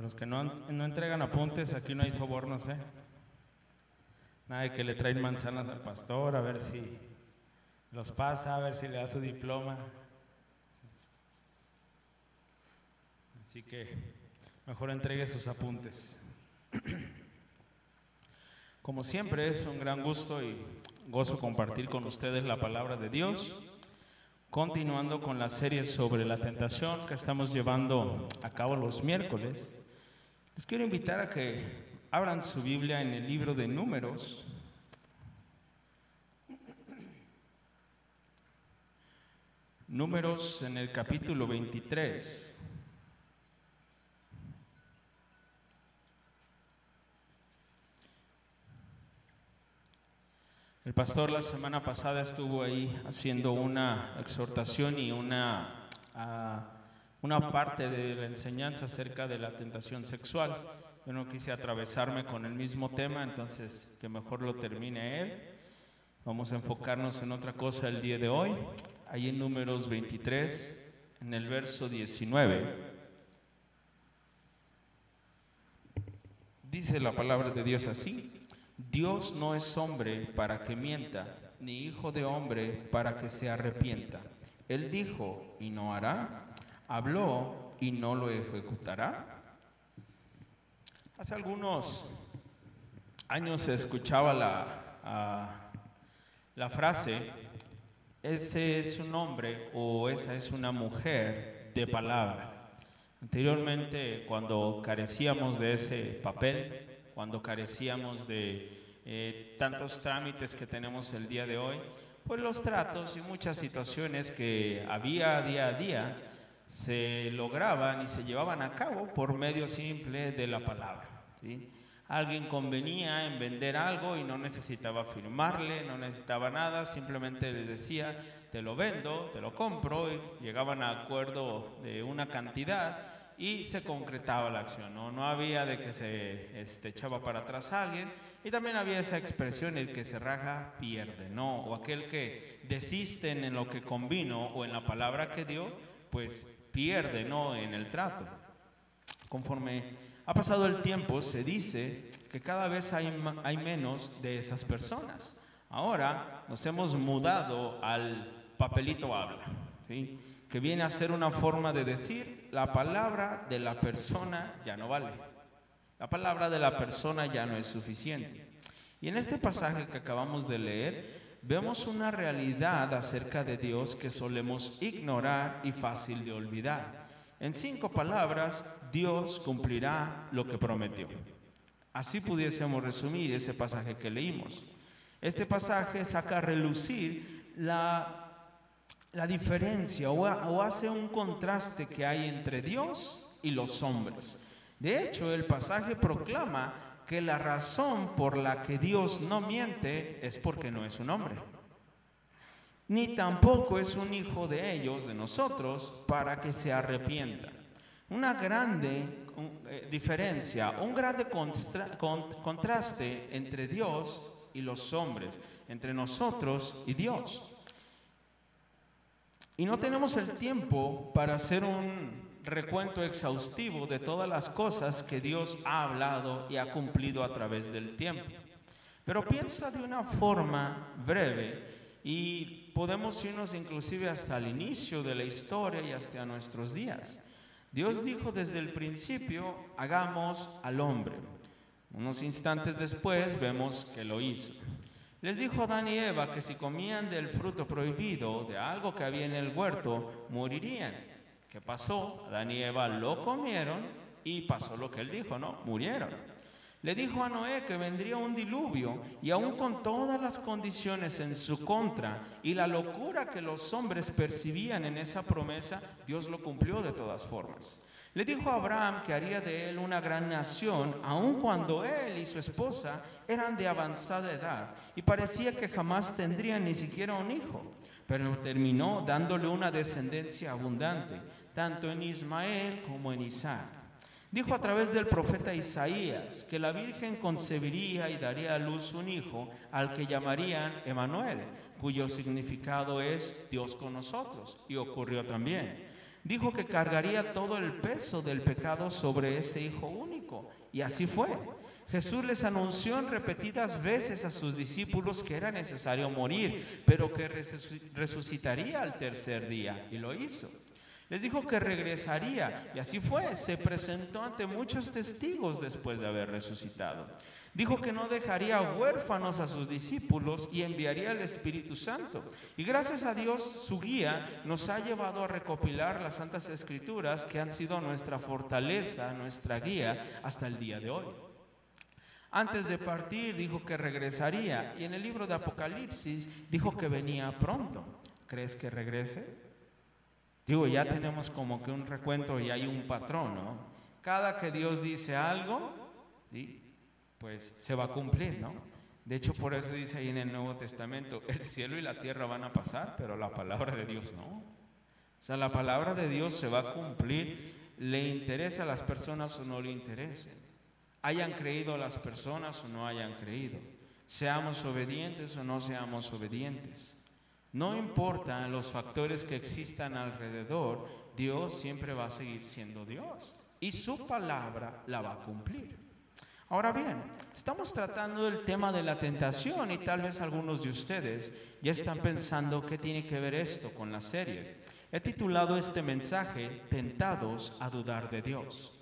A los que no, no entregan apuntes, aquí no hay sobornos, ¿eh? Nada que le traen manzanas al pastor a ver si los pasa, a ver si le da su diploma. Así que mejor entregue sus apuntes. Como siempre es un gran gusto y gozo compartir con ustedes la palabra de Dios, continuando con la serie sobre la tentación que estamos llevando a cabo los miércoles. Les quiero invitar a que abran su Biblia en el libro de números. Números en el capítulo 23. El pastor la semana pasada estuvo ahí haciendo una exhortación y una, uh, una parte de la enseñanza acerca de la tentación sexual. Yo no quise atravesarme con el mismo tema, entonces que mejor lo termine él. Vamos a enfocarnos en otra cosa el día de hoy, ahí en números 23, en el verso 19. Dice la palabra de Dios así. Dios no es hombre para que mienta, ni hijo de hombre para que se arrepienta. Él dijo y no hará, habló y no lo ejecutará. Hace algunos años se escuchaba la, la frase, ese es un hombre o esa es una mujer de palabra. Anteriormente, cuando carecíamos de ese papel, cuando carecíamos de eh, tantos trámites que tenemos el día de hoy, pues los tratos y muchas situaciones que había día a día se lograban y se llevaban a cabo por medio simple de la palabra. ¿sí? Alguien convenía en vender algo y no necesitaba firmarle, no necesitaba nada, simplemente le decía, te lo vendo, te lo compro, y llegaban a acuerdo de una cantidad y se concretaba la acción, ¿no? No había de que se este, echaba para atrás a alguien y también había esa expresión, el que se raja pierde, ¿no? O aquel que desiste en lo que convino o en la palabra que dio, pues pierde, ¿no? En el trato. Conforme ha pasado el tiempo, se dice que cada vez hay, hay menos de esas personas. Ahora nos hemos mudado al papelito habla, ¿sí? que viene a ser una forma de decir, la palabra de la persona ya no vale. La palabra de la persona ya no es suficiente. Y en este pasaje que acabamos de leer, vemos una realidad acerca de Dios que solemos ignorar y fácil de olvidar. En cinco palabras, Dios cumplirá lo que prometió. Así pudiésemos resumir ese pasaje que leímos. Este pasaje saca a relucir la la diferencia o, hace un contraste que hay entre Dios y los hombres. De hecho, el pasaje proclama que la razón por la que Dios no miente es porque no es un hombre. Ni tampoco es un hijo de ellos, de nosotros, para que se arrepienta. Una grande eh, diferencia, un grande contraste entre Dios y los hombres, entre nosotros y Dios. Y no tenemos el tiempo para hacer un recuento exhaustivo de todas las cosas que Dios ha hablado y ha cumplido a través del tiempo. Pero piensa de una forma breve y podemos irnos inclusive hasta el inicio de la historia y hasta nuestros días. Dios dijo desde el principio, hagamos al hombre. Unos instantes después vemos que lo hizo. Les dijo Adán y Eva que si comían del fruto prohibido, de algo que había en el huerto, morirían. ¿Qué pasó? Adán y Eva lo comieron y pasó lo que él dijo, ¿no? Murieron. Le dijo a Noé que vendría un diluvio y aún con todas las condiciones en su contra y la locura que los hombres percibían en esa promesa, Dios lo cumplió de todas formas. Le dijo a Abraham que haría de él una gran nación, aun cuando él y su esposa eran de avanzada edad y parecía que jamás tendrían ni siquiera un hijo, pero terminó dándole una descendencia abundante, tanto en Ismael como en Isaac. Dijo a través del profeta Isaías que la Virgen concebiría y daría a luz un hijo al que llamarían Emanuel, cuyo significado es Dios con nosotros, y ocurrió también. dijo que cargaría todo el peso del pecado sobre ese Hijo único. Y así fue. Jesús les anunció en repetidas veces a sus discípulos que era necesario morir, pero que resucitaría al tercer día. Y lo hizo. Les dijo que regresaría. Y así fue. Se presentó ante muchos testigos después de haber resucitado. Dijo que no dejaría huérfanos a sus discípulos y enviaría el Espíritu Santo. Y gracias a Dios, su guía nos ha llevado a recopilar las Santas Escrituras que han sido nuestra fortaleza, nuestra guía hasta el día de hoy. Antes de partir dijo que regresaría y en el libro de Apocalipsis dijo que venía pronto. ¿Crees que regrese? Digo, ya tenemos como que un recuento y hay un patrón, ¿no? Cada que Dios dice algo, pues se va a cumplir, ¿no? De hecho, por eso dice ahí en el Nuevo Testamento, el cielo y la tierra van a pasar, pero la palabra de Dios no. O sea, la palabra de Dios se va a cumplir, le interesa a las personas o no le interese hayan creído las personas o no hayan creído, seamos obedientes o no seamos obedientes. No importa los factores que existan alrededor, Dios siempre va a seguir siendo Dios y su palabra la va a cumplir. Ahora bien, estamos tratando el tema de la tentación y tal vez algunos de ustedes ya están pensando qué tiene que ver esto con la serie. He titulado este mensaje Tentados a dudar de Dios.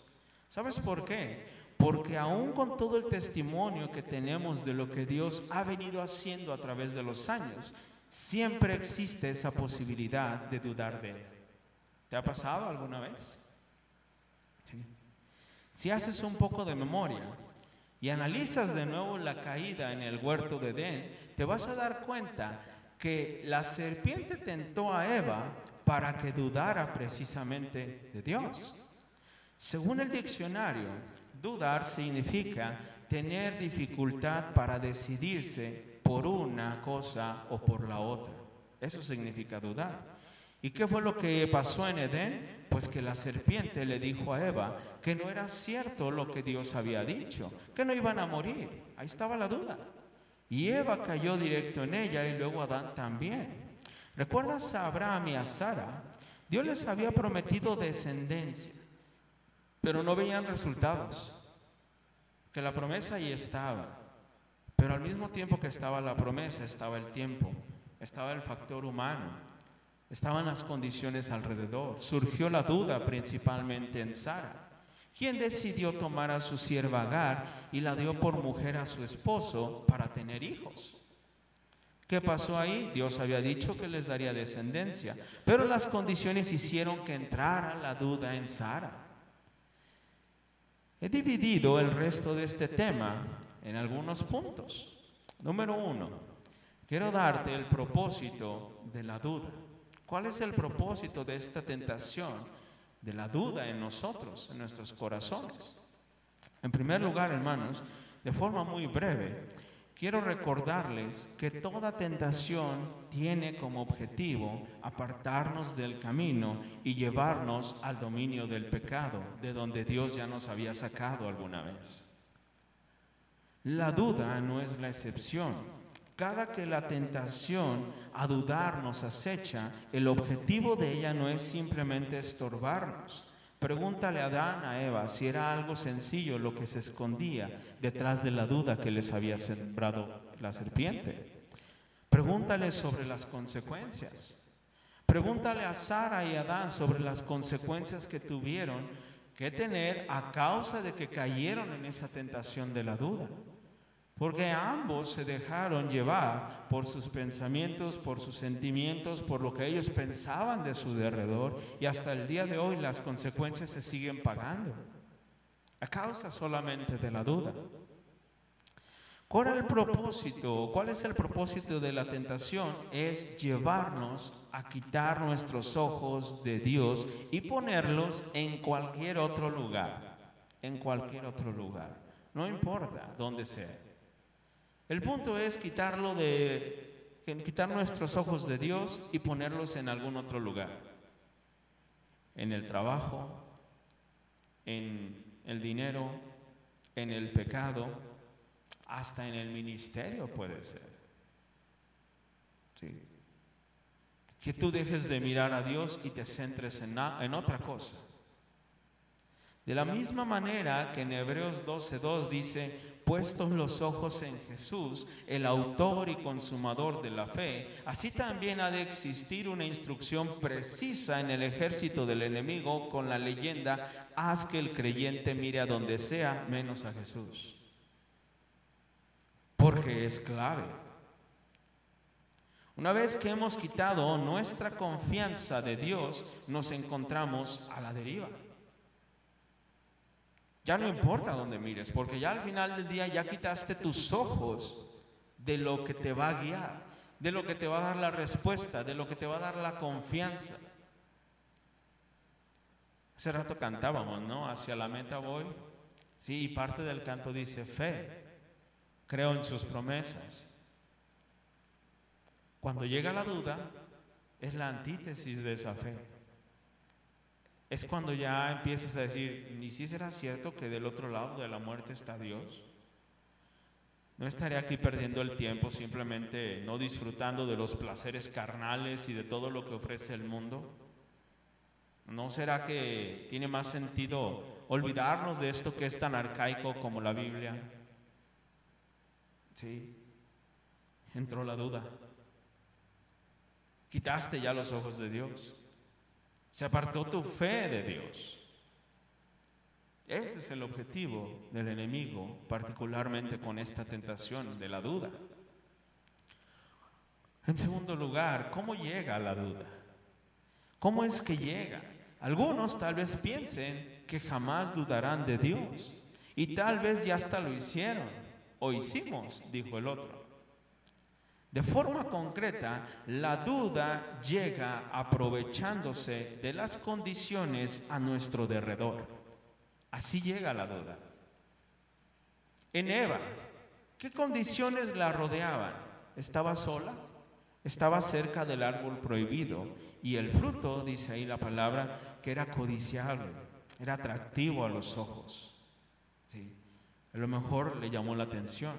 ¿Sabes por qué? Porque aún con todo el testimonio que tenemos de lo que Dios ha venido haciendo a través de los años, siempre existe esa posibilidad de dudar de Él. ¿Te ha pasado alguna vez? Si haces un poco de memoria y analizas de nuevo la caída en el huerto de Edén, te vas a dar cuenta que la serpiente tentó a Eva para que dudara precisamente de Dios. Según el diccionario, Dudar significa tener dificultad para decidirse por una cosa o por la otra. Eso significa dudar. ¿Y qué fue lo que pasó en Edén? Pues que la serpiente le dijo a Eva que no era cierto lo que Dios había dicho, que no iban a morir. Ahí estaba la duda. Y Eva cayó directo en ella y luego Adán también. ¿Recuerdas a Abraham y a Sara? Dios les había prometido descendencia pero no veían resultados. Que la promesa ahí estaba, pero al mismo tiempo que estaba la promesa, estaba el tiempo, estaba el factor humano, estaban las condiciones alrededor. Surgió la duda principalmente en Sara. quien decidió tomar a su sierva Agar y la dio por mujer a su esposo para tener hijos? ¿Qué pasó ahí? Dios había dicho que les daría descendencia, pero las condiciones hicieron que entrara la duda en Sara. He dividido el resto de este tema en algunos puntos. Número uno, quiero darte el propósito de la duda. ¿Cuál es el propósito de esta tentación de la duda en nosotros, en nuestros corazones? En primer lugar, hermanos, de forma muy breve, quiero recordarles que toda tentación tiene como objetivo apartarnos del camino y llevarnos al dominio del pecado, de donde Dios ya nos había sacado alguna vez. La duda no es la excepción. Cada que la tentación a dudar nos acecha, el objetivo de ella no es simplemente estorbarnos, Pregúntale a Adán, a Eva, si era algo sencillo lo que se escondía detrás de la duda que les había sembrado la serpiente. Pregúntale sobre las consecuencias. Pregúntale a Sara y a Adán sobre las consecuencias que tuvieron que tener a causa de que cayeron en esa tentación de la duda. Porque ambos se dejaron llevar por sus pensamientos, por sus sentimientos, por lo que ellos pensaban de su derredor y hasta el día de hoy las consecuencias se siguen pagando a causa solamente de la duda. ¿Cuál el propósito? ¿Cuál es el propósito de la tentación? Es llevarnos a quitar nuestros ojos de Dios y ponerlos en cualquier otro lugar, en cualquier otro lugar. No importa dónde sea. El punto es quitarlo de, quitar nuestros ojos de Dios y ponerlos en algún otro lugar. En el trabajo, en el dinero, en el pecado, hasta en el ministerio puede ser. que tú dejes de mirar a Dios y te centres en, en otra cosa. De la misma manera que en Hebreos 12.2 dice, puestos los ojos en Jesús, el autor y consumador de la fe, así también ha de existir una instrucción precisa en el ejército del enemigo con la leyenda, haz que el creyente mire a donde sea menos a Jesús. Porque es clave. Una vez que hemos quitado nuestra confianza de Dios, nos encontramos a la deriva. Ya no importa dónde mires, porque ya al final del día ya quitaste tus ojos de lo que te va a guiar, de lo que te va a dar la respuesta, de lo que te va a dar la confianza. Hace rato cantábamos, ¿no? Hacia la meta voy. Sí, y parte del canto dice fe. Creo en sus promesas. Cuando llega la duda, es la antítesis de esa fe. Es cuando ya empiezas a decir, ¿ni si será cierto que del otro lado de la muerte está Dios? No estaré aquí perdiendo el tiempo simplemente no disfrutando de los placeres carnales y de todo lo que ofrece el mundo. ¿No será que tiene más sentido olvidarnos de esto que es tan arcaico como la Biblia? Sí, entró la duda. Quitaste ya los ojos de Dios. Se apartó tu fe de Dios. Ese es el objetivo del enemigo, particularmente con esta tentación de la duda. En segundo lugar, ¿cómo llega la duda? ¿Cómo es que llega? Algunos tal vez piensen que jamás dudarán de Dios y tal vez ya hasta lo hicieron o hicimos, dijo el otro. De forma concreta, la duda llega aprovechándose de las condiciones a nuestro derredor. Así llega la duda. En Eva, ¿qué condiciones la rodeaban? ¿Estaba sola? Estaba cerca del árbol prohibido y el fruto, dice ahí la palabra, que era codiciable, era atractivo a los ojos. Sí, a lo mejor le llamó la atención.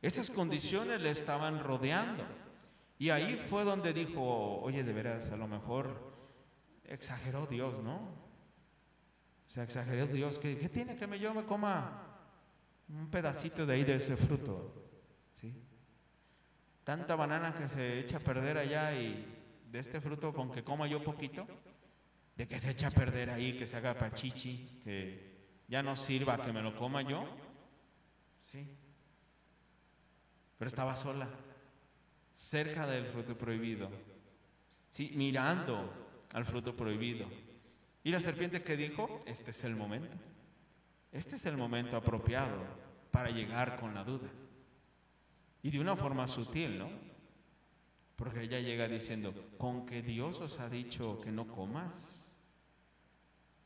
Esas condiciones le estaban rodeando. Y ahí fue donde dijo, oye, de veras, a lo mejor exageró Dios, ¿no? O sea, exageró Dios. ¿Qué, tiene que yo me coma un pedacito de ahí de ese fruto? ¿Sí? Tanta banana que se echa a perder allá y de este fruto con que coma yo poquito, de que se echa a perder ahí, que se haga pachichi, que ya no sirva que me lo coma yo. Sí pero estaba sola, cerca del fruto prohibido, ¿sí? mirando al fruto prohibido. Y la serpiente que dijo, este es el momento, este es el momento apropiado para llegar con la duda. Y de una forma sutil, ¿no? Porque ella llega diciendo, con que Dios os ha dicho que no comas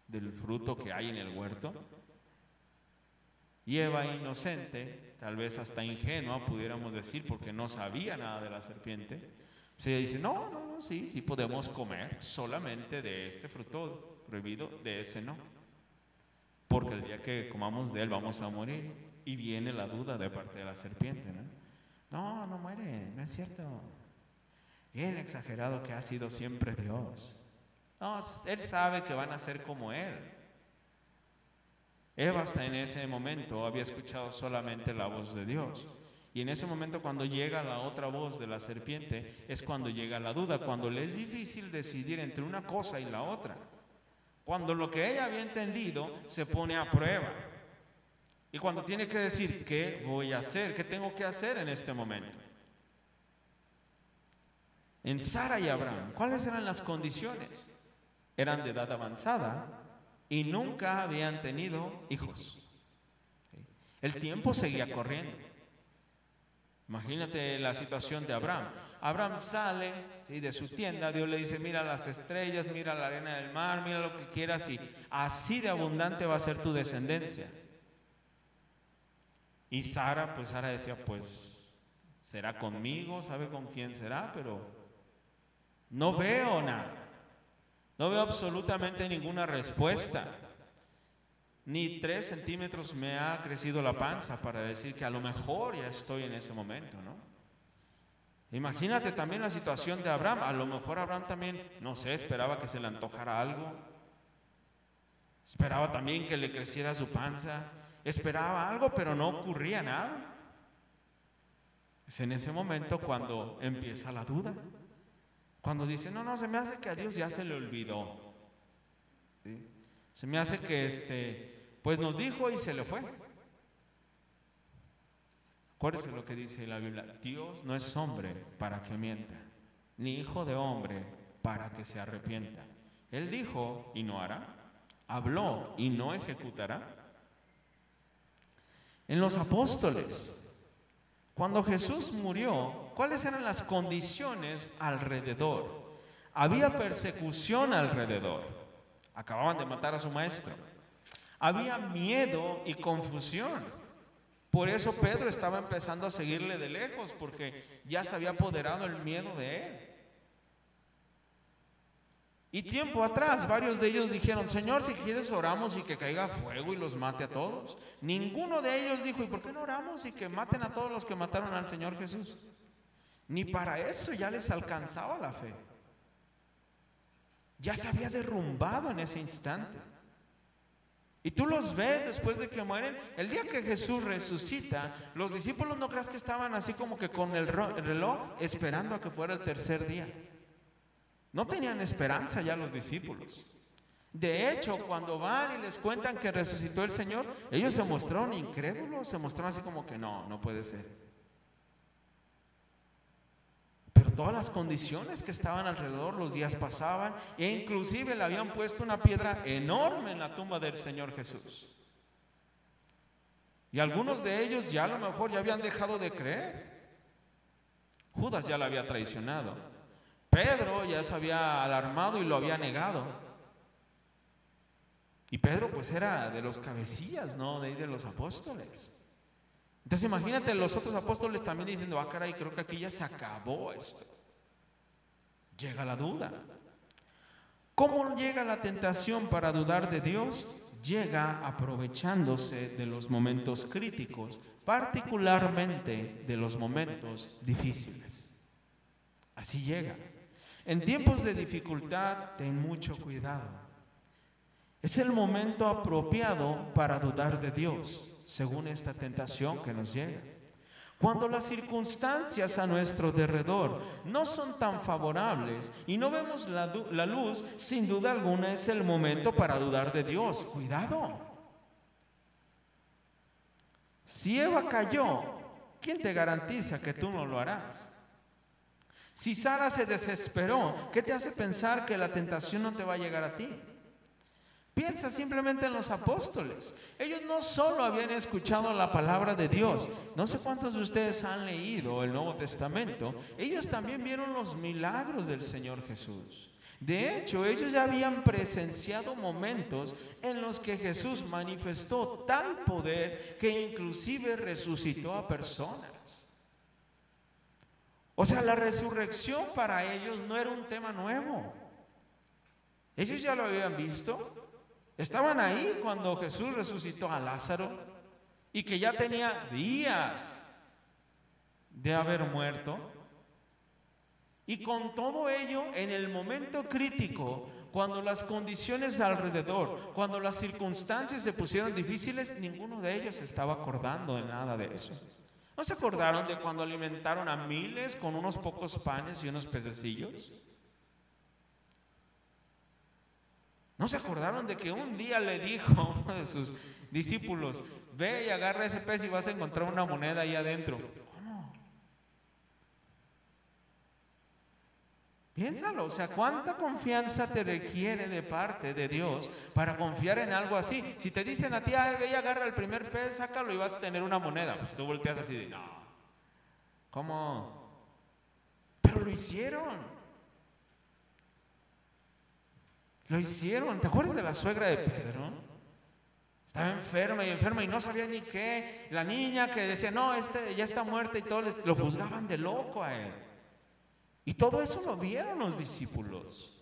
del fruto que hay en el huerto. Y Eva inocente tal vez hasta ingenua, pudiéramos decir, porque no sabía nada de la serpiente. Se ella dice, no, no, no, sí, sí podemos comer solamente de este fruto prohibido, de ese no. Porque el día que comamos de él vamos a morir. Y viene la duda de parte de la serpiente, ¿no? No, no muere, no es cierto. Él exagerado que ha sido siempre Dios. No, él sabe que van a ser como él. Eva hasta en ese momento había escuchado solamente la voz de Dios. Y en ese momento cuando llega la otra voz de la serpiente es cuando llega la duda, cuando le es difícil decidir entre una cosa y la otra. Cuando lo que ella había entendido se pone a prueba. Y cuando tiene que decir, ¿qué voy a hacer? ¿Qué tengo que hacer en este momento? En Sara y Abraham, ¿cuáles eran las condiciones? Eran de edad avanzada, y nunca habían tenido hijos. El tiempo seguía corriendo. Imagínate la situación de Abraham. Abraham sale de su tienda, Dios le dice, mira las estrellas, mira la arena del mar, mira lo que quieras y así de abundante va a ser tu descendencia. Y Sara, pues Sara decía, pues será conmigo, sabe con quién será, pero no veo nada. No veo absolutamente ninguna respuesta. Ni tres centímetros me ha crecido la panza para decir que a lo mejor ya estoy en ese momento, ¿no? Imagínate también la situación de Abraham. A lo mejor Abraham también, no sé, esperaba que se le antojara algo. Esperaba también que le creciera su panza. Esperaba algo, pero no ocurría nada. Es en ese momento cuando empieza la duda. Cuando dice, no, no, se me hace que a Dios ya se le olvidó. Se me hace que este, pues nos dijo y se le fue. Acuérdese lo que dice la Biblia. Dios no es hombre para que mienta, ni hijo de hombre para que se arrepienta. Él dijo y no hará. Habló y no ejecutará. En los apóstoles, cuando Jesús murió, ¿cuáles eran las condiciones alrededor? Había persecución alrededor. Acababan de matar a su maestro. Había miedo y confusión. Por eso Pedro estaba empezando a seguirle de lejos, porque ya se había apoderado el miedo de él. Y tiempo atrás, varios de ellos dijeron, Señor, si quieres oramos y que caiga fuego y los mate a todos. Ninguno de ellos dijo, ¿y por qué no oramos y que maten a todos los que mataron al Señor Jesús? Ni para eso ya les alcanzaba la fe. Ya se había derrumbado en ese instante. Y tú los ves después de que mueren. El día que Jesús resucita, los discípulos no creas que estaban así como que con el reloj esperando a que fuera el tercer día. No tenían esperanza ya los discípulos. De hecho, cuando van y les cuentan que resucitó el Señor, ellos se mostraron incrédulos, se mostraron así como que no, no puede ser. Pero todas las condiciones que estaban alrededor, los días pasaban e inclusive le habían puesto una piedra enorme en la tumba del Señor Jesús. Y algunos de ellos ya a lo mejor ya habían dejado de creer. Judas ya la había traicionado. Pedro ya se había alarmado y lo había negado. Y Pedro pues era de los cabecillas, ¿no? De, de los apóstoles. Entonces imagínate los otros apóstoles también diciendo, ah, caray, creo que aquí ya se acabó esto. Llega la duda. ¿Cómo llega la tentación para dudar de Dios? Llega aprovechándose de los momentos críticos, particularmente de los momentos difíciles. Así llega. En tiempos de dificultad, ten mucho cuidado. Es el momento apropiado para dudar de Dios, según esta tentación que nos llega. Cuando las circunstancias a nuestro derredor no son tan favorables y no vemos la, la, luz, sin duda alguna es el momento para dudar de Dios. Cuidado. Si Eva cayó, ¿quién te garantiza que tú no lo harás? Si Sara se desesperó, ¿qué te hace pensar que la tentación no te va a llegar a ti? Piensa simplemente en los apóstoles. Ellos no solo habían escuchado la palabra de Dios, no sé cuántos de ustedes han leído el Nuevo Testamento, ellos también vieron los milagros del Señor Jesús. De hecho, ellos ya habían presenciado momentos en los que Jesús manifestó tal poder que inclusive resucitó a personas. O sea, la resurrección para ellos no era un tema nuevo. Ellos ya lo habían visto. Estaban ahí cuando Jesús resucitó a Lázaro y que ya tenía días de haber muerto. Y con todo ello, en el momento crítico, cuando las condiciones alrededor, cuando las circunstancias se pusieron difíciles, ninguno de ellos estaba acordando de nada de eso. ¿No se acordaron de cuando alimentaron a miles con unos pocos panes y unos pececillos? ¿No se acordaron de que un día le dijo uno de sus discípulos, ve y agarra ese pez y vas a encontrar una moneda ahí adentro? Piénsalo, o sea, ¿cuánta confianza te requiere de parte de Dios para confiar en algo así? Si te dicen a ti, ay, ve y agarra el primer pez, sácalo y vas a tener una moneda, pues tú volteas así de, no, ¿cómo? Pero lo hicieron. Lo hicieron. ¿Te acuerdas de la suegra de Pedro? Estaba enferma y enferma y no sabía ni qué. La niña que decía, no, este ya está muerta y todos lo juzgaban de loco a él. Y todo eso lo vieron los discípulos.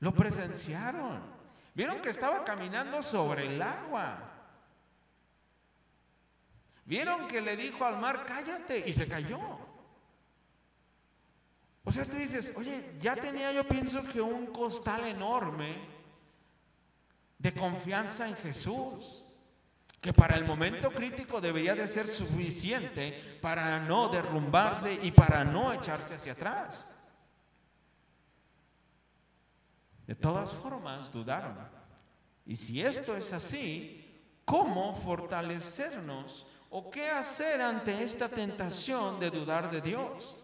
Lo presenciaron. Vieron que estaba caminando sobre el agua. Vieron que le dijo al mar, cállate, y se cayó. O sea, tú dices, oye, ya tenía yo pienso que un costal enorme de confianza en Jesús, que para el momento crítico debería de ser suficiente para no derrumbarse y para no echarse hacia atrás. De todas formas, dudaron. Y si esto es así, ¿cómo fortalecernos o qué hacer ante esta tentación de dudar de Dios?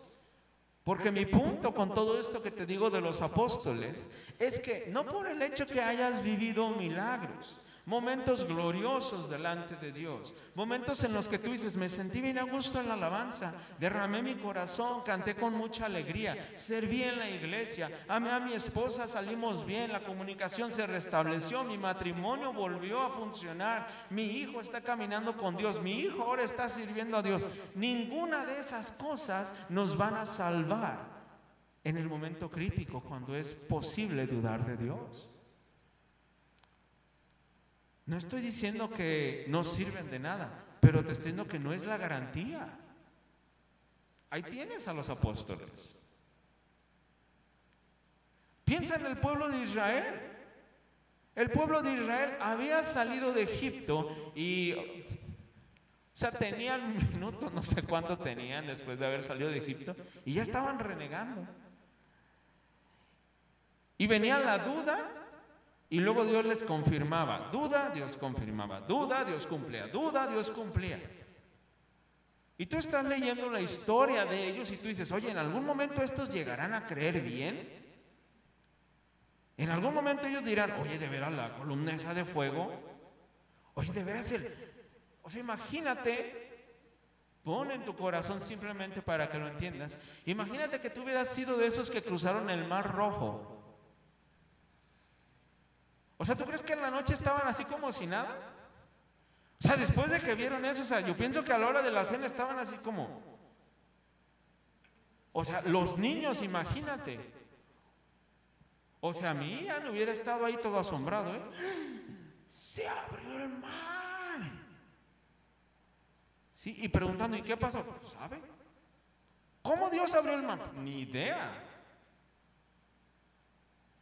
Porque mi punto con todo esto que te digo de los apóstoles es que no por el hecho que hayas vivido milagros, momentos gloriosos delante de Dios, momentos en los que tú dices, me sentí bien a gusto en la alabanza, derramé mi corazón, canté con mucha alegría, serví en la iglesia, amé a mi esposa, salimos bien, la comunicación se restableció, mi matrimonio volvió a funcionar, mi hijo está caminando con Dios, mi hijo ahora está sirviendo a Dios. Ninguna de esas cosas nos van a salvar en el momento crítico cuando es posible dudar de Dios. No estoy diciendo que no sirven de nada, pero te estoy diciendo que no es la garantía. Ahí tienes a los apóstoles. Piensa en el pueblo de Israel. El pueblo de Israel había salido de Egipto y, o sea, tenían un minuto, no sé cuánto tenían después de haber salido de Egipto, y ya estaban renegando. Y venía la duda y luego Dios les confirmaba, duda, Dios confirmaba, duda, Dios cumplía, duda, Dios cumplía. Y tú estás leyendo la historia de ellos y tú dices, oye, ¿en algún momento estos llegarán a creer bien? En algún momento ellos dirán, oye, de veras la columna esa de fuego, oye, de veras el... O sea, imagínate, pon en tu corazón simplemente para que lo entiendas, imagínate que tú hubieras sido de esos que cruzaron el mar rojo o sea, ¿tú crees que en la noche estaban así como si nada? O sea, después de que vieron eso, o sea, yo pienso que a la hora de la cena estaban así como... O sea, los niños, imagínate. O sea, mi hija no hubiera estado ahí todo asombrado, ¿eh? Se abrió el mar. Sí, y preguntando, ¿y qué pasó? ¿Sabe? ¿Cómo Dios abrió el mar? Ni idea.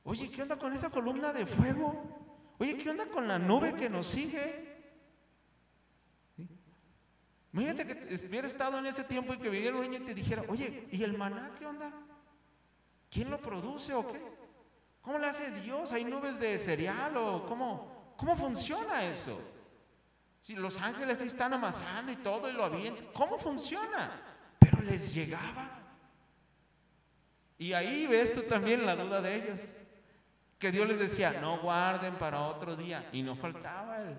Oye, ¿qué onda con esa columna de fuego? Oye, ¿qué onda con la nube que nos sigue? Imagínate que hubiera estado en ese tiempo y que viniera un niño y te dijera, oye, ¿y el maná qué onda? ¿Quién lo produce o qué? ¿Cómo le hace Dios? ¿Hay nubes de cereal o cómo, cómo funciona eso? Si los ángeles ahí están amasando y todo y lo avientan, ¿cómo funciona? Pero les llegaba. Y ahí ves tú también la duda de ellos que Dios les decía, no guarden para otro día. Y no faltaba el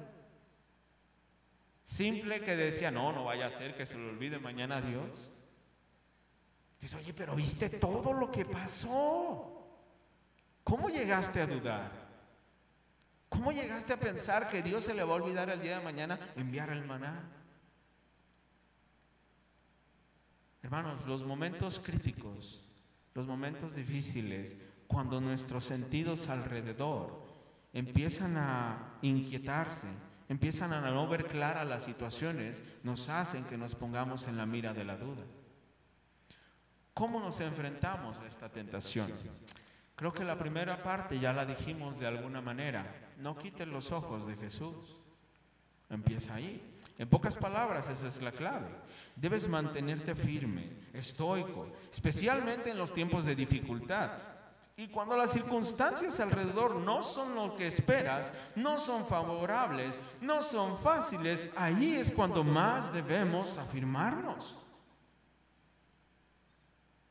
simple que decía, no, no vaya a ser que se le olvide mañana a Dios. Dice, oye, pero viste todo lo que pasó. ¿Cómo llegaste a dudar? ¿Cómo llegaste a pensar que Dios se le va a olvidar el día de mañana enviar el maná? Hermanos, los momentos críticos, los momentos difíciles, cuando nuestros sentidos alrededor empiezan a inquietarse, empiezan a no ver claras las situaciones, nos hacen que nos pongamos en la mira de la duda. ¿Cómo nos enfrentamos a esta tentación? Creo que la primera parte ya la dijimos de alguna manera. No quites los ojos de Jesús. Empieza ahí. En pocas palabras, esa es la clave. Debes mantenerte firme, estoico, especialmente en los tiempos de dificultad. Y cuando las circunstancias alrededor no son lo que esperas, no son favorables, no son fáciles, ahí es cuando más debemos afirmarnos.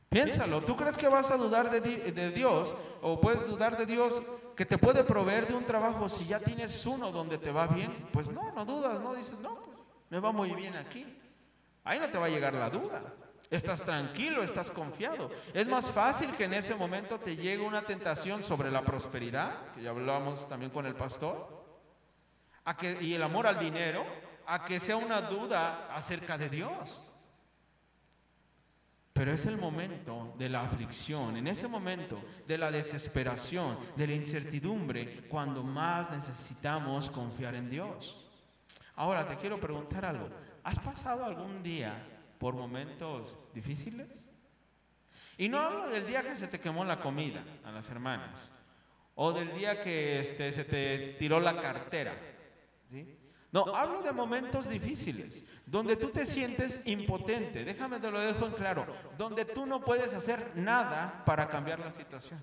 Piénsalo, ¿tú crees que vas a dudar de, Dios o puedes dudar de Dios que te puede proveer de un trabajo si ya tienes uno donde te va bien? Pues no, no dudas, no dices, no, pues, me va muy bien aquí. Ahí no te va a llegar la duda. Estás tranquilo, estás confiado. Es más fácil que en ese momento te llegue una tentación sobre la prosperidad, que ya hablábamos también con el pastor, y el amor al dinero, a que sea una duda acerca de Dios. Pero es el momento de la aflicción, en ese momento de la desesperación, de la incertidumbre, cuando más necesitamos confiar en Dios. Ahora te quiero preguntar algo. ¿Has pasado algún día por momentos difíciles? Y no hablo del día que se te quemó la comida a las hermanas, o del día que este, se te tiró la cartera. ¿sí? No, hablo de momentos difíciles, donde tú te sientes impotente. Déjame te lo dejo en claro, donde tú no puedes hacer nada para cambiar la situación.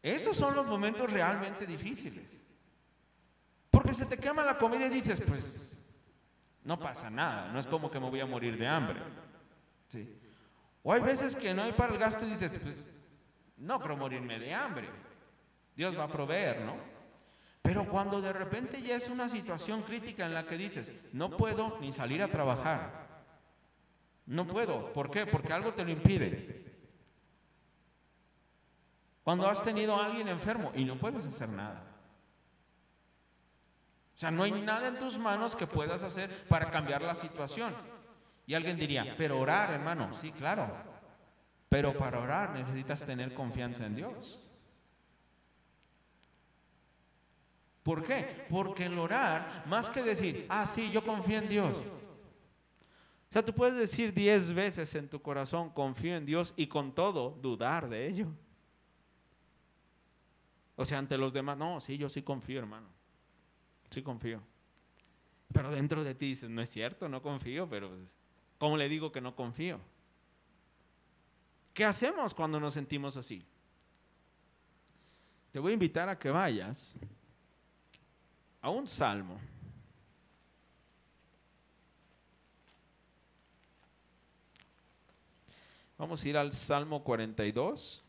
Esos son los momentos realmente difíciles. Porque se te quema la comida y dices, pues no pasa nada, no es como que me voy a morir de hambre. ¿Sí? O hay veces que no hay para el gasto y dices, pues no creo morirme de hambre. Dios va a proveer, ¿no? Pero cuando de repente ya es una situación crítica en la que dices, no puedo ni salir a trabajar. No puedo. ¿Por qué? Porque algo te lo impide. Cuando has tenido a alguien enfermo y no puedes hacer nada. Sea, no hay nada en tus manos que puedas hacer para cambiar la situación. Y alguien diría, pero orar, hermano, sí, claro. Pero para orar necesitas tener confianza en Dios. ¿Por qué? Porque el orar, más que decir, ah, sí, yo confío en Dios. O sea, tú puedes decir diez veces en tu corazón, confío en Dios y con todo dudar de ello. O sea, ante los demás, no, sí, yo sí confío, hermano. Sí confío. Pero dentro de ti dices, no es cierto, no confío, pero pues, ¿cómo le digo que no confío? ¿Qué hacemos cuando nos sentimos así? Te voy a invitar a que vayas a un salmo. Vamos a ir al Salmo 42.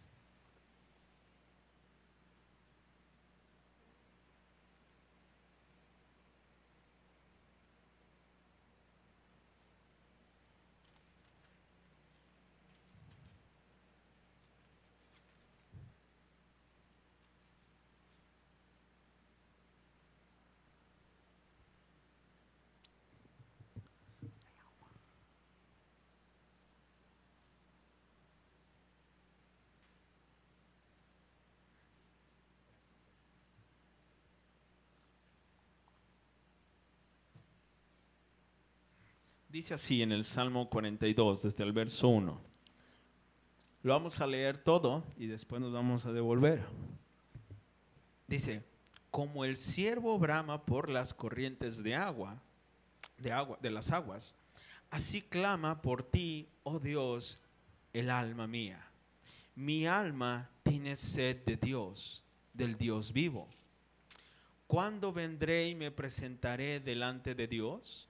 Dice así en el Salmo 42, desde el verso 1. Lo vamos a leer todo y después nos vamos a devolver. Dice, como el siervo brama por las corrientes de agua, de agua, de las aguas, así clama por ti, oh Dios, el alma mía. Mi alma tiene sed de Dios, del Dios vivo. ¿Cuándo vendré y me presentaré delante de Dios?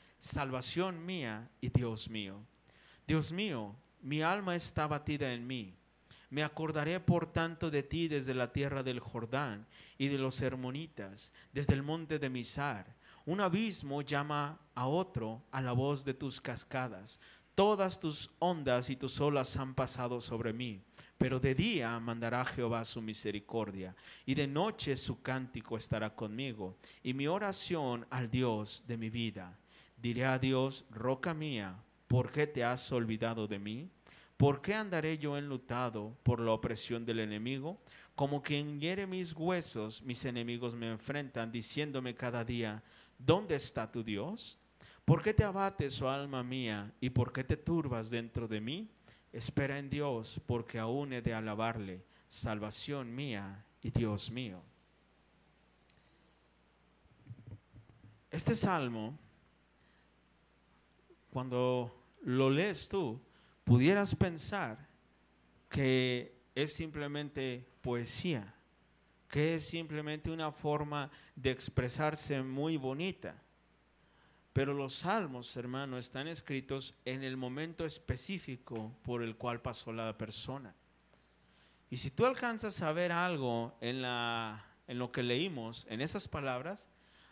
salvación mía y Dios mío. Dios mío, mi alma está batida en mí. Me acordaré por tanto de ti desde la tierra del Jordán y de los hermonitas, desde el monte de Misar. Un abismo llama a otro a la voz de tus cascadas. Todas tus ondas y tus olas han pasado sobre mí, pero de día mandará Jehová su misericordia, y de noche su cántico estará conmigo, y mi oración al Dios de mi vida. Diré a Dios, roca mía, ¿por qué te has olvidado de mí? ¿Por qué andaré yo enlutado por la opresión del enemigo? Como quien hiere mis huesos, mis enemigos me enfrentan, diciéndome cada día, ¿dónde está tu Dios? ¿Por qué te abates, oh alma mía, y por qué te turbas dentro de mí? Espera en Dios, porque aún he de alabarle, salvación mía y Dios mío. Este salmo cuando lo lees tú, pudieras pensar que es simplemente poesía, que es simplemente una forma de expresarse muy bonita. Pero los salmos, hermano, están escritos en el momento específico por el cual pasó la persona. Y si tú alcanzas a ver algo en, la, en lo que leímos, en esas palabras,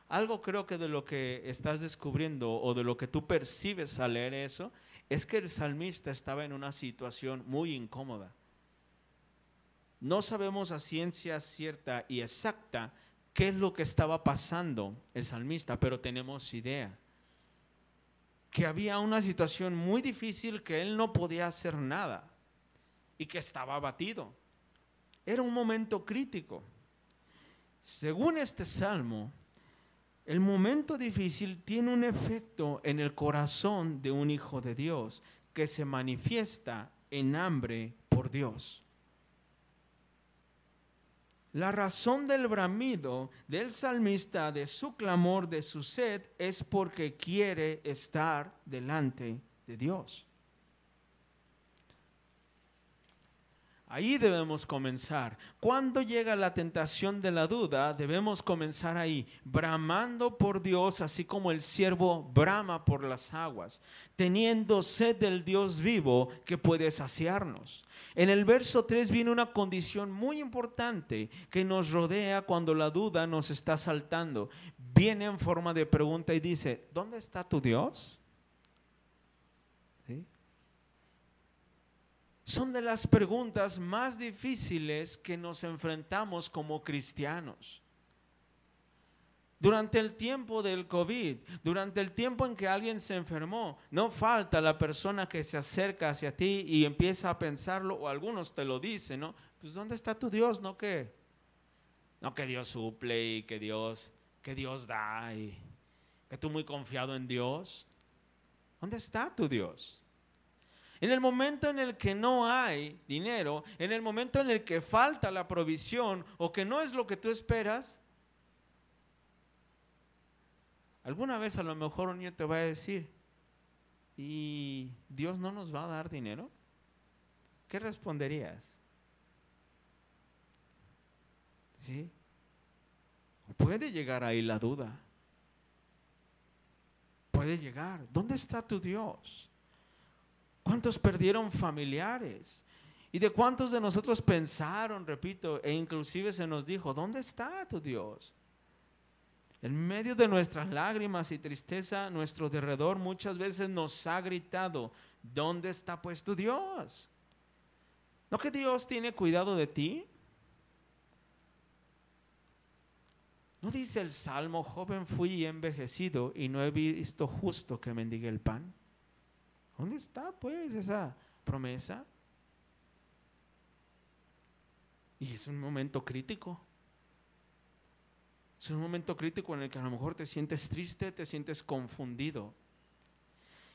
algo creo que de lo que estás descubriendo o de lo que tú percibes al leer eso es que el salmista estaba en una situación muy incómoda. No sabemos a ciencia cierta y exacta qué es lo que estaba pasando el salmista, pero tenemos idea que había una situación muy difícil que él no podía hacer nada y que estaba abatido. Era un momento crítico. Según este salmo, el momento difícil tiene un efecto en el corazón de un hijo de Dios que se manifiesta en hambre por Dios. La razón del bramido del salmista, de su clamor, de su sed, es porque quiere estar delante de Dios. Ahí debemos comenzar. Cuando llega la tentación de la duda, debemos comenzar ahí, bramando por Dios, así como el siervo brama por las aguas, teniendo sed del Dios vivo que puede saciarnos. En el verso 3 viene una condición muy importante que nos rodea cuando la duda nos está saltando. Viene en forma de pregunta y dice, ¿dónde está tu Dios? Son de las preguntas más difíciles que nos enfrentamos como cristianos. Durante el tiempo del COVID, durante el tiempo en que alguien se enfermó, no falta la persona que se acerca hacia ti y empieza a pensarlo, o algunos te lo dicen, ¿no? Pues ¿dónde está tu Dios? No que, no que Dios suple y que Dios, que Dios da y que tú muy confiado en Dios. ¿Dónde está tu Dios? En el momento en el que no hay dinero, en el momento en el que falta la provisión o que no es lo que tú esperas, Alguna vez a lo mejor un niño te va a decir, ¿y Dios no nos va a dar dinero? ¿Qué responderías? ¿Sí? Puede llegar ahí la duda. Puede llegar. ¿Dónde está tu Dios? ¿Cuántos perdieron familiares? ¿Y de cuántos de nosotros pensaron, repito, e inclusive se nos dijo, ¿dónde está tu Dios? En medio de nuestras lágrimas y tristeza, nuestro derredor muchas veces nos ha gritado, ¿dónde está pues tu Dios? ¿No que Dios tiene cuidado de ti? ¿No dice el Salmo, joven fui envejecido y no he visto justo que mendigue el pan? ¿Dónde está pues esa promesa? Y es un momento crítico. Es un momento crítico en el que a lo mejor te sientes triste, te sientes confundido.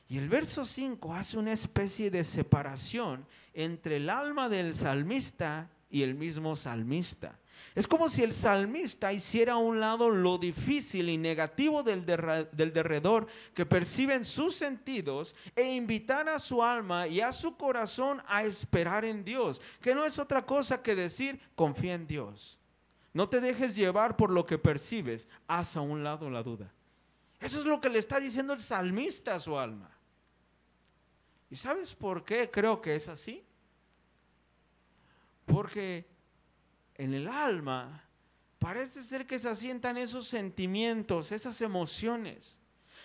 Y el verso 5 hace una especie de separación entre el alma del salmista y el mismo salmista. Es como si el salmista hiciera a un lado lo difícil y negativo del, derredor que perciben sus sentidos e invitara a su alma y a su corazón a esperar en Dios, que no es otra cosa que decir confía en Dios. No te dejes llevar por lo que percibes. Haz a un lado la duda. Eso es lo que le está diciendo el salmista a su alma. ¿Y sabes por qué creo que es así? Porque en el alma parece ser que se asientan esos sentimientos, esas emociones.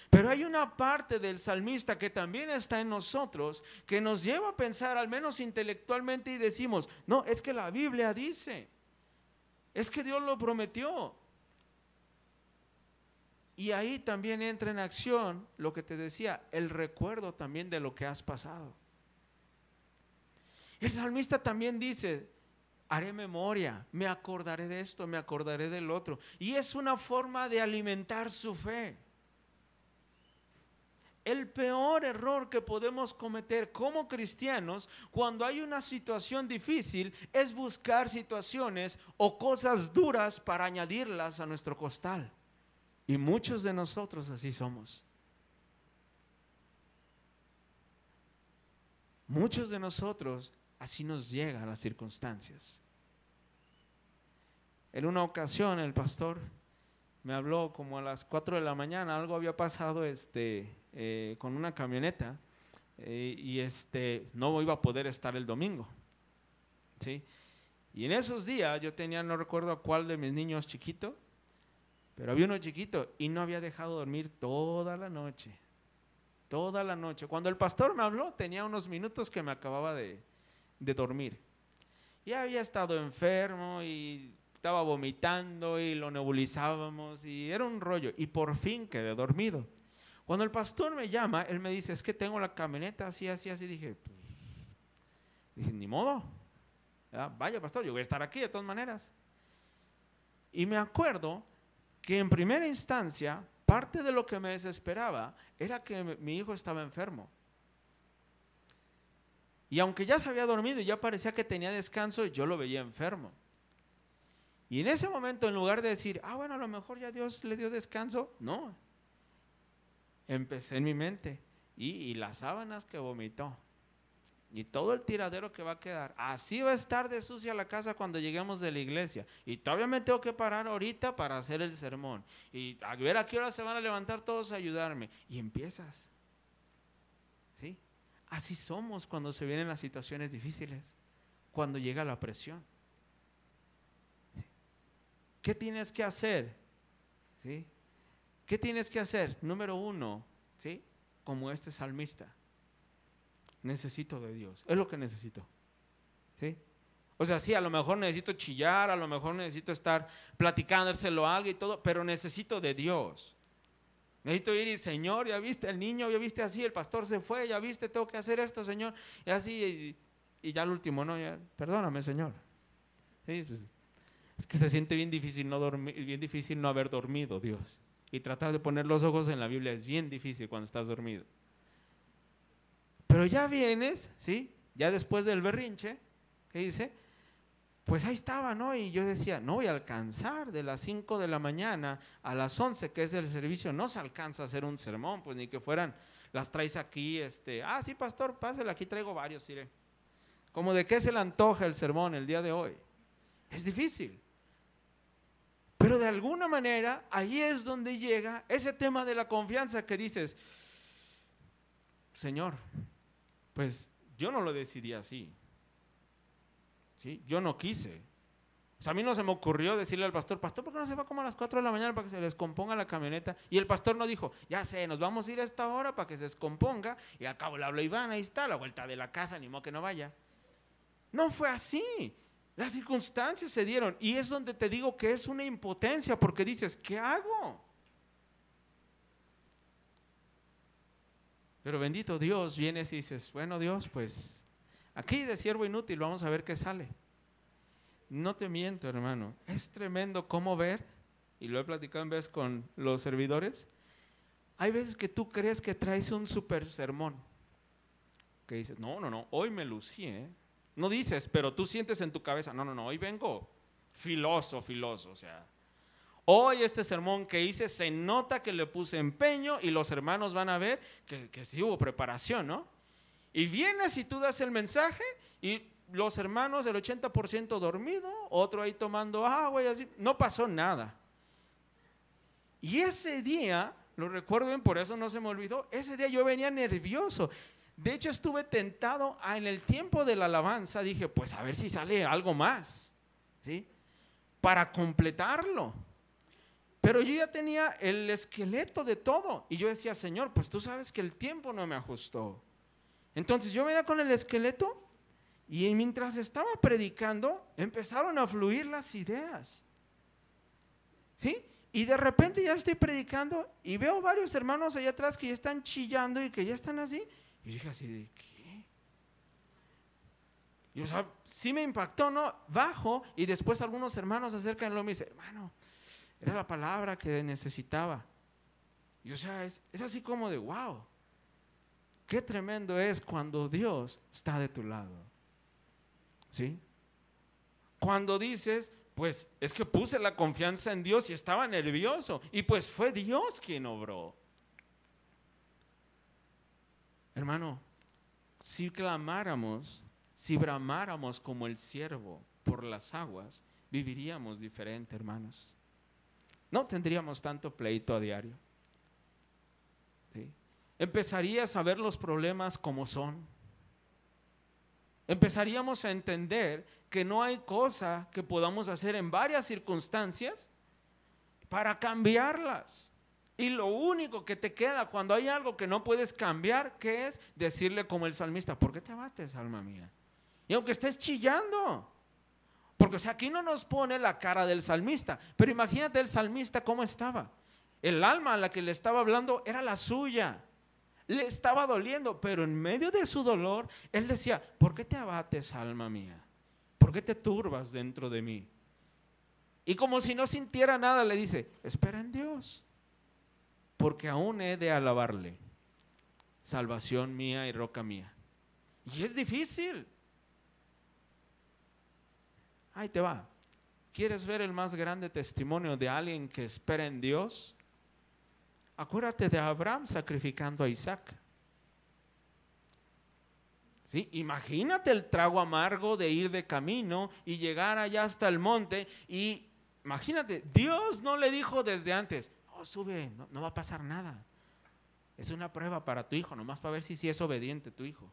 Pero hay una parte del salmista que también está en nosotros que nos lleva a pensar, al menos intelectualmente, y decimos, no, es que la Biblia dice. Es que Dios lo prometió. Y ahí también entra en acción lo que te decía, el recuerdo también de lo que has pasado. El salmista también dice, haré memoria, me acordaré de esto, me acordaré del otro. Y es una forma de alimentar su fe. El peor error que podemos cometer como cristianos cuando hay una situación difícil es buscar situaciones o cosas duras para añadirlas a nuestro costal. Y muchos de nosotros así somos. Muchos de nosotros así nos llegan las circunstancias. En una ocasión el pastor me habló como a las 4 de la mañana, algo había pasado este, eh, con una camioneta eh, y este, no iba a poder estar el domingo. ¿sí? Y en esos días yo tenía, no recuerdo a cuál de mis niños chiquito, pero había uno chiquito y no había dejado dormir toda la noche. toda la noche. Cuando el pastor me habló, tenía unos minutos que me acababa de, de dormir. Ya había estado enfermo y estaba vomitando y lo nebulizábamos y era un rollo. Y por fin quedé dormido. Cuando el pastor me llama, él me dice, es que tengo la camioneta así, así, así. Dije, pues, dije ni modo. Vaya, pastor, yo voy a estar aquí de todas maneras. Y me acuerdo que en primera instancia, parte de lo que me desesperaba era que mi hijo estaba enfermo. Y aunque ya se había dormido y ya parecía que tenía descanso, yo lo veía enfermo. Y en ese momento, en lugar de decir, ah, bueno, a lo mejor ya Dios le dio descanso, no. Empecé en mi mente. Y, las sábanas que vomitó. Y todo el tiradero que va a quedar. Así va a estar de sucia la casa cuando lleguemos de la iglesia. Y todavía me tengo que parar ahorita para hacer el sermón. Y a ver a qué hora se van a levantar todos a ayudarme. Y empiezas. ¿Sí? Así somos cuando se vienen las situaciones difíciles. Cuando llega la presión. ¿Qué tienes que hacer? ¿Sí? ¿Qué tienes que hacer? Número uno, ¿sí? Como este salmista necesito de Dios. Es lo que necesito. ¿Sí? O sea, sí, a lo mejor necesito chillar, a lo mejor necesito estar platicándoselo a alguien y todo, pero necesito de Dios. Necesito ir y, Señor, ya viste el niño, ya viste así, el pastor se fue, ya viste, tengo que hacer esto, Señor. Y así, y, ya el último, no, ya, perdóname, Señor. Pues, es que se siente bien difícil, no dormir, bien difícil no haber dormido, Dios. Y tratar de poner los ojos en la Biblia es bien difícil cuando estás dormido. Pero ya vienes, ¿sí? Ya después del berrinche, ¿qué dice? Pues ahí estaba, ¿no? Y yo decía, no voy a alcanzar de las 5 de la mañana a las 11, que es el servicio, no se alcanza a hacer un sermón, pues ni que fueran, las traes aquí, este, ah, sí, pastor, pásale, aquí traigo varios, iré. Como de qué se le antoja el sermón el día de hoy. Es difícil. Pero de alguna manera, ahí es donde llega ese tema de la confianza que dices, Señor, pues yo no lo decidí así. ¿Sí? Yo no quise. O sea, a mí no se me ocurrió decirle al pastor, pastor, ¿por qué no se va como a las 4 de la mañana para que se descomponga la camioneta? Y el pastor no dijo, ya sé, nos vamos a ir a esta hora para que se descomponga. Y al cabo le habló Iván, ahí está, a la vuelta de la casa, ni modo que no vaya. No fue así. Las circunstancias se dieron. Y es donde te digo que es una impotencia, porque dices, ¿qué hago? Pero bendito Dios, vienes y dices, bueno Dios, pues aquí de siervo inútil, vamos a ver qué sale. No te miento, hermano, es tremendo cómo ver, y lo he platicado en vez con los servidores, hay veces que tú crees que traes un super sermón, que dices, no, no, no, hoy me lucí, ¿eh? No dices, pero tú sientes en tu cabeza, no, no, no, hoy vengo filoso, filoso, o sea, Hoy este sermón que hice se nota que le puse empeño y los hermanos van a ver que, que sí hubo preparación, ¿no? Y vienes y tú das el mensaje y los hermanos, el 80% dormido, otro ahí tomando agua y así, no pasó nada. Y ese día, lo recuerdo bien, por eso no se me olvidó, ese día yo venía nervioso. De hecho, estuve tentado en el tiempo de la alabanza, dije, pues a ver si sale algo más, ¿sí? Para completarlo. Pero yo ya tenía el esqueleto de todo. Y yo decía, Señor, pues tú sabes que el tiempo no me ajustó. Entonces yo venía con el esqueleto y mientras estaba predicando, empezaron a fluir las ideas. ¿Sí? Y de repente ya estoy predicando y veo varios hermanos allá atrás que ya están chillando y que ya están así. Y dije así de, ¿qué? Y o sea, sí me impactó, ¿no? Bajo y después algunos hermanos acercan y lo me dicen, hermano, era la palabra que necesitaba. Y o sea, es, es así como de, wow, qué tremendo es cuando Dios está de tu lado. ¿Sí? Cuando dices, pues es que puse la confianza en Dios y estaba nervioso. Y pues fue Dios quien obró. Hermano, si clamáramos, si bramáramos como el siervo por las aguas, viviríamos diferente, hermanos no tendríamos tanto pleito a diario. Empezarías a ver los problemas como son. Empezaríamos a entender que no hay cosa que podamos hacer en varias circunstancias para cambiarlas. Y lo único que te queda cuando hay algo que no puedes cambiar, ¿qué es? Decirle como el salmista, ¿por qué te abates, alma mía? Y aunque estés chillando. Porque aquí no nos pone la cara del salmista, pero imagínate el salmista cómo estaba. El alma a la que le estaba hablando era la suya. Le estaba doliendo, pero en medio de su dolor, él decía, ¿por qué te abates, alma mía? ¿Por qué te turbas dentro de mí? Y como si no sintiera nada, le dice, espera en Dios porque aún he de alabarle. Salvación mía y roca mía. Y es difícil. Ahí te va. ¿Quieres ver el más grande testimonio de alguien que espera en Dios? Acuérdate de Abraham sacrificando a Isaac. ¿Sí? Imagínate el trago amargo de ir de camino y llegar allá hasta el monte y imagínate, Dios no le dijo desde antes, sube, no, va a pasar nada. Es una prueba para tu hijo, nomás para ver si, si es obediente tu hijo.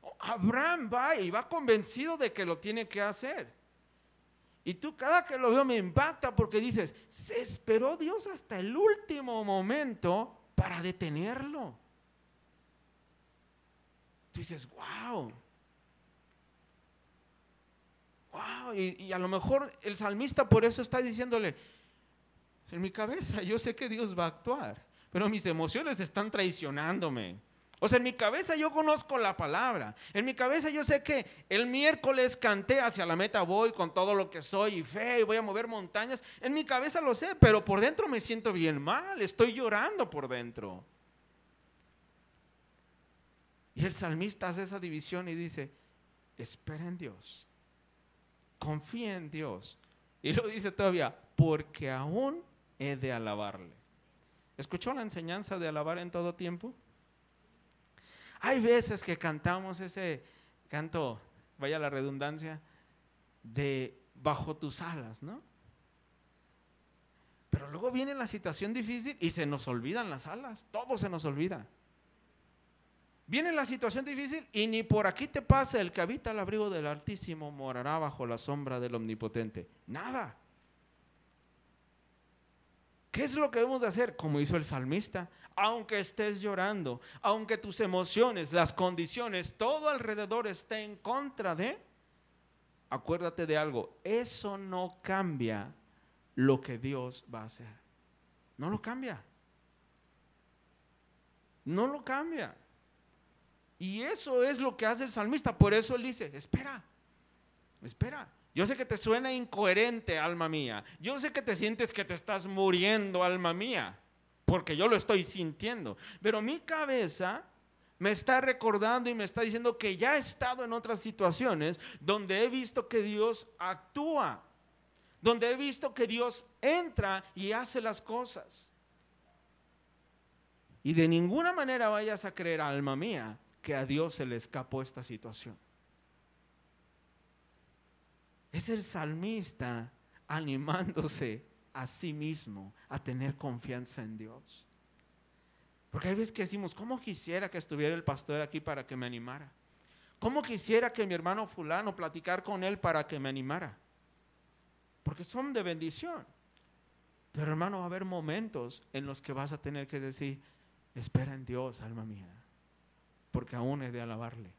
Oh, Abraham va y va convencido de que lo tiene que hacer. Y tú cada que lo veo me impacta porque dices, se esperó Dios hasta el último momento para detenerlo. Tú dices, wow. Wow. Y, y a lo mejor el salmista por eso está diciéndole, en mi cabeza yo sé que Dios va a actuar, pero mis emociones están traicionándome. O sea, en mi cabeza yo conozco la palabra. En mi cabeza yo sé que el miércoles canté hacia la meta voy con todo lo que soy y fe y voy a mover montañas. En mi cabeza lo sé, pero por dentro me siento bien mal. Estoy llorando por dentro. Y el salmista hace esa división y dice, espera en Dios. Confía en Dios. Y lo dice todavía, porque aún he de alabarle. ¿Escuchó la enseñanza de alabar en todo tiempo? Hay veces que cantamos ese canto, vaya la redundancia, de bajo tus alas, ¿no? Pero luego viene la situación difícil y se nos olvidan las alas, todo se nos olvida. Viene la situación difícil y ni por aquí te pasa el que habita el abrigo del Altísimo morará bajo la sombra del Omnipotente. Nada. ¿Qué es lo que debemos de hacer? Como hizo el salmista. Aunque estés llorando, aunque tus emociones, las condiciones, todo alrededor esté en contra de, acuérdate de algo, eso no cambia lo que Dios va a hacer. No lo cambia. No lo cambia. Y eso es lo que hace el salmista. Por eso él dice, espera, espera. Yo sé que te suena incoherente, alma mía. Yo sé que te sientes que te estás muriendo, alma mía, porque yo lo estoy sintiendo. Pero mi cabeza me está recordando y me está diciendo que ya he estado en otras situaciones donde he visto que Dios actúa, donde he visto que Dios entra y hace las cosas. Y de ninguna manera vayas a creer, alma mía, que a Dios se le escapó esta situación. Es el salmista animándose a sí mismo a tener confianza en Dios. Porque hay veces que decimos, ¿cómo quisiera que estuviera el pastor aquí para que me animara? ¿Cómo quisiera que mi hermano fulano platicar con él para que me animara? Porque son de bendición. Pero hermano, va a haber momentos en los que vas a tener que decir, espera en Dios, alma mía, porque aún he de alabarle.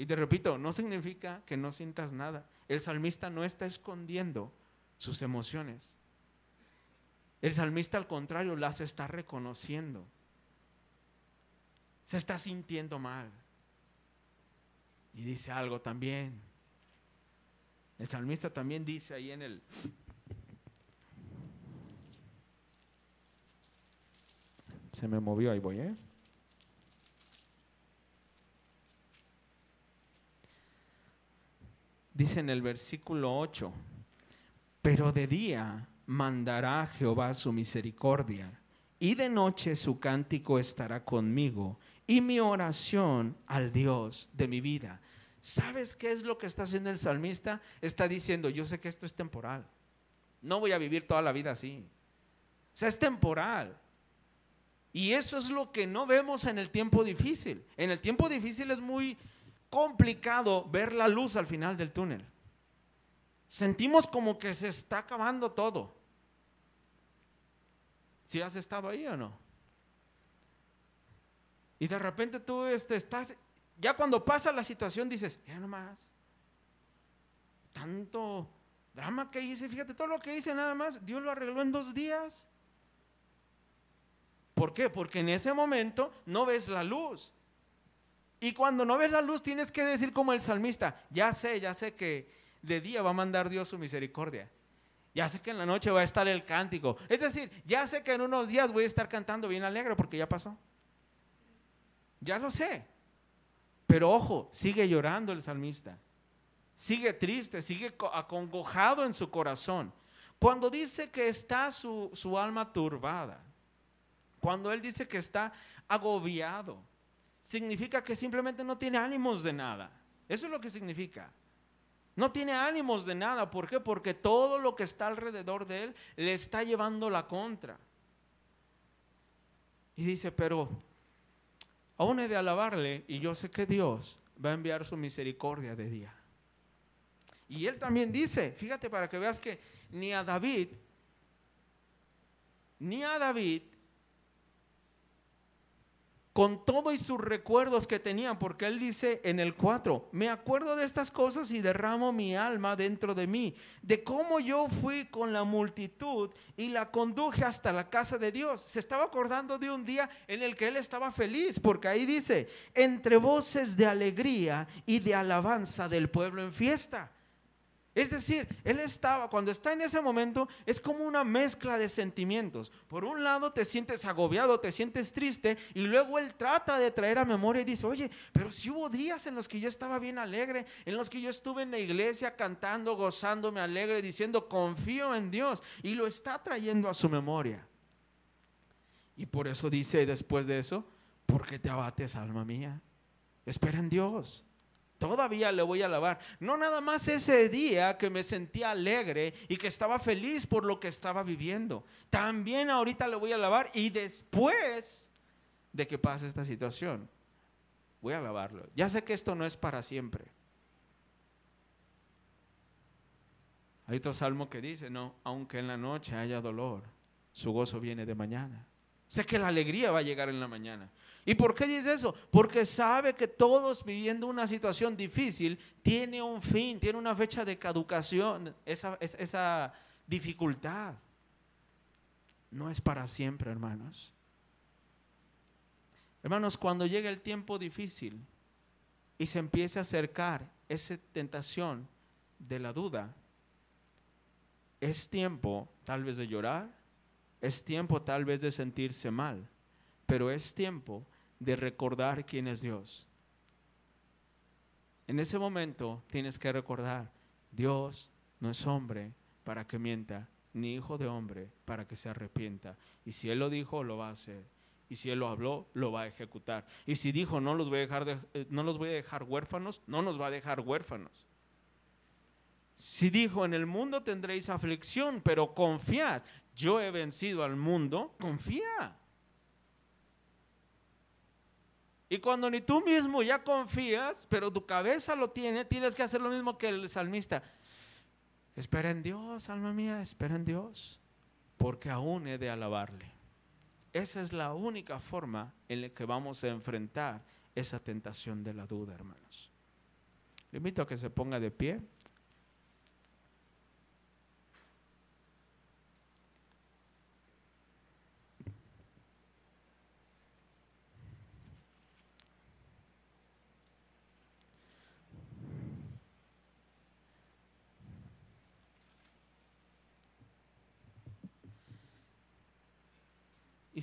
Y te repito, no significa que no sientas nada. El salmista no está escondiendo sus emociones. El salmista al contrario las está reconociendo. Se está sintiendo mal. Y dice algo también. El salmista también dice ahí en el... Se me movió, ahí voy, ¿eh? Dice en el versículo 8, pero de día mandará Jehová su misericordia y de noche su cántico estará conmigo y mi oración al Dios de mi vida. ¿Sabes qué es lo que está haciendo el salmista? Está diciendo, yo sé que esto es temporal. No voy a vivir toda la vida así. O sea, es temporal. Y eso es lo que no vemos en el tiempo difícil. En el tiempo difícil es muy complicado ver la luz al final del túnel. Sentimos como que se está acabando todo. ¿Si has estado ahí o no? Y de repente tú este, estás, ya cuando pasa la situación dices, mira nomás, tanto drama que hice, fíjate todo lo que hice nada más, Dios lo arregló en dos días. ¿Por qué? Porque en ese momento no ves la luz. Y cuando no ves la luz tienes que decir como el salmista, ya sé, ya sé que de día va a mandar Dios su misericordia. Ya sé que en la noche va a estar el cántico. Es decir, ya sé que en unos días voy a estar cantando bien alegre porque ya pasó. Ya lo sé. Pero ojo, sigue llorando el salmista. Sigue triste, sigue acongojado en su corazón. Cuando dice que está su, su alma turbada, cuando él dice que está agobiado, significa que simplemente no tiene ánimos de nada. Eso es lo que significa. No tiene ánimos de nada. ¿Por qué? Porque todo lo que está alrededor de él le está llevando la contra. Y dice, pero aún he de alabarle y yo sé que Dios va a enviar su misericordia de día. Y él también dice, fíjate para que veas que ni a David, ni a David con todo y sus recuerdos que tenían, porque él dice en el 4, me acuerdo de estas cosas y derramo mi alma dentro de mí, de cómo yo fui con la multitud y la conduje hasta la casa de Dios. Se estaba acordando de un día en el que él estaba feliz, porque ahí dice, entre voces de alegría y de alabanza del pueblo en fiesta. Es decir, él estaba, cuando está en ese momento, es como una mezcla de sentimientos. Por un lado te sientes agobiado, te sientes triste, y luego él trata de traer a memoria y dice, oye, pero si hubo días en los que yo estaba bien alegre, en los que yo estuve en la iglesia cantando, gozándome alegre, diciendo, confío en Dios, y lo está trayendo a su memoria. Y por eso dice después de eso, ¿por qué te abates, alma mía? Espera en Dios. Todavía le voy a alabar. No nada más ese día que me sentía alegre y que estaba feliz por lo que estaba viviendo. También ahorita le voy a alabar y después de que pase esta situación, voy a alabarlo. Ya sé que esto no es para siempre. Hay otro salmo que dice, no, aunque en la noche haya dolor, su gozo viene de mañana. Sé que la alegría va a llegar en la mañana. ¿Y por qué dice eso? Porque sabe que todos viviendo una situación difícil tiene un fin, tiene una fecha de caducación, esa, dificultad. No es para siempre, hermanos. Hermanos, cuando llega el tiempo difícil y se empiece a acercar esa tentación de la duda, es tiempo tal vez de llorar, es tiempo tal vez de sentirse mal pero es tiempo de recordar quién es Dios. En ese momento tienes que recordar, Dios no es hombre para que mienta, ni hijo de hombre para que se arrepienta. Y si Él lo dijo, lo va a hacer. Y si Él lo habló, lo va a ejecutar. Y si dijo, no los voy a dejar, eh, no los voy a dejar huérfanos, no nos va a dejar huérfanos. Si dijo, en el mundo tendréis aflicción, pero confiad, yo he vencido al mundo, confía. Y cuando ni tú mismo ya confías, pero tu cabeza lo tiene, tienes que hacer lo mismo que el salmista. Espera en Dios, alma mía, espera en Dios, porque aún he de alabarle. Esa es la única forma en la que vamos a enfrentar esa tentación de la duda, hermanos. Le invito a que se ponga de pie.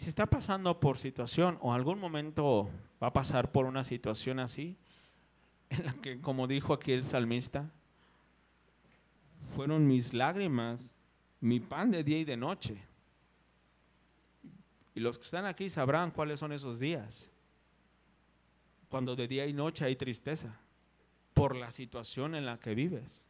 Si está pasando por situación o algún momento va a pasar por una situación así, en la que, como dijo aquí el salmista, fueron mis lágrimas, mi pan de día y de noche. Y los que están aquí sabrán cuáles son esos días, cuando de día y noche hay tristeza por la situación en la que vives.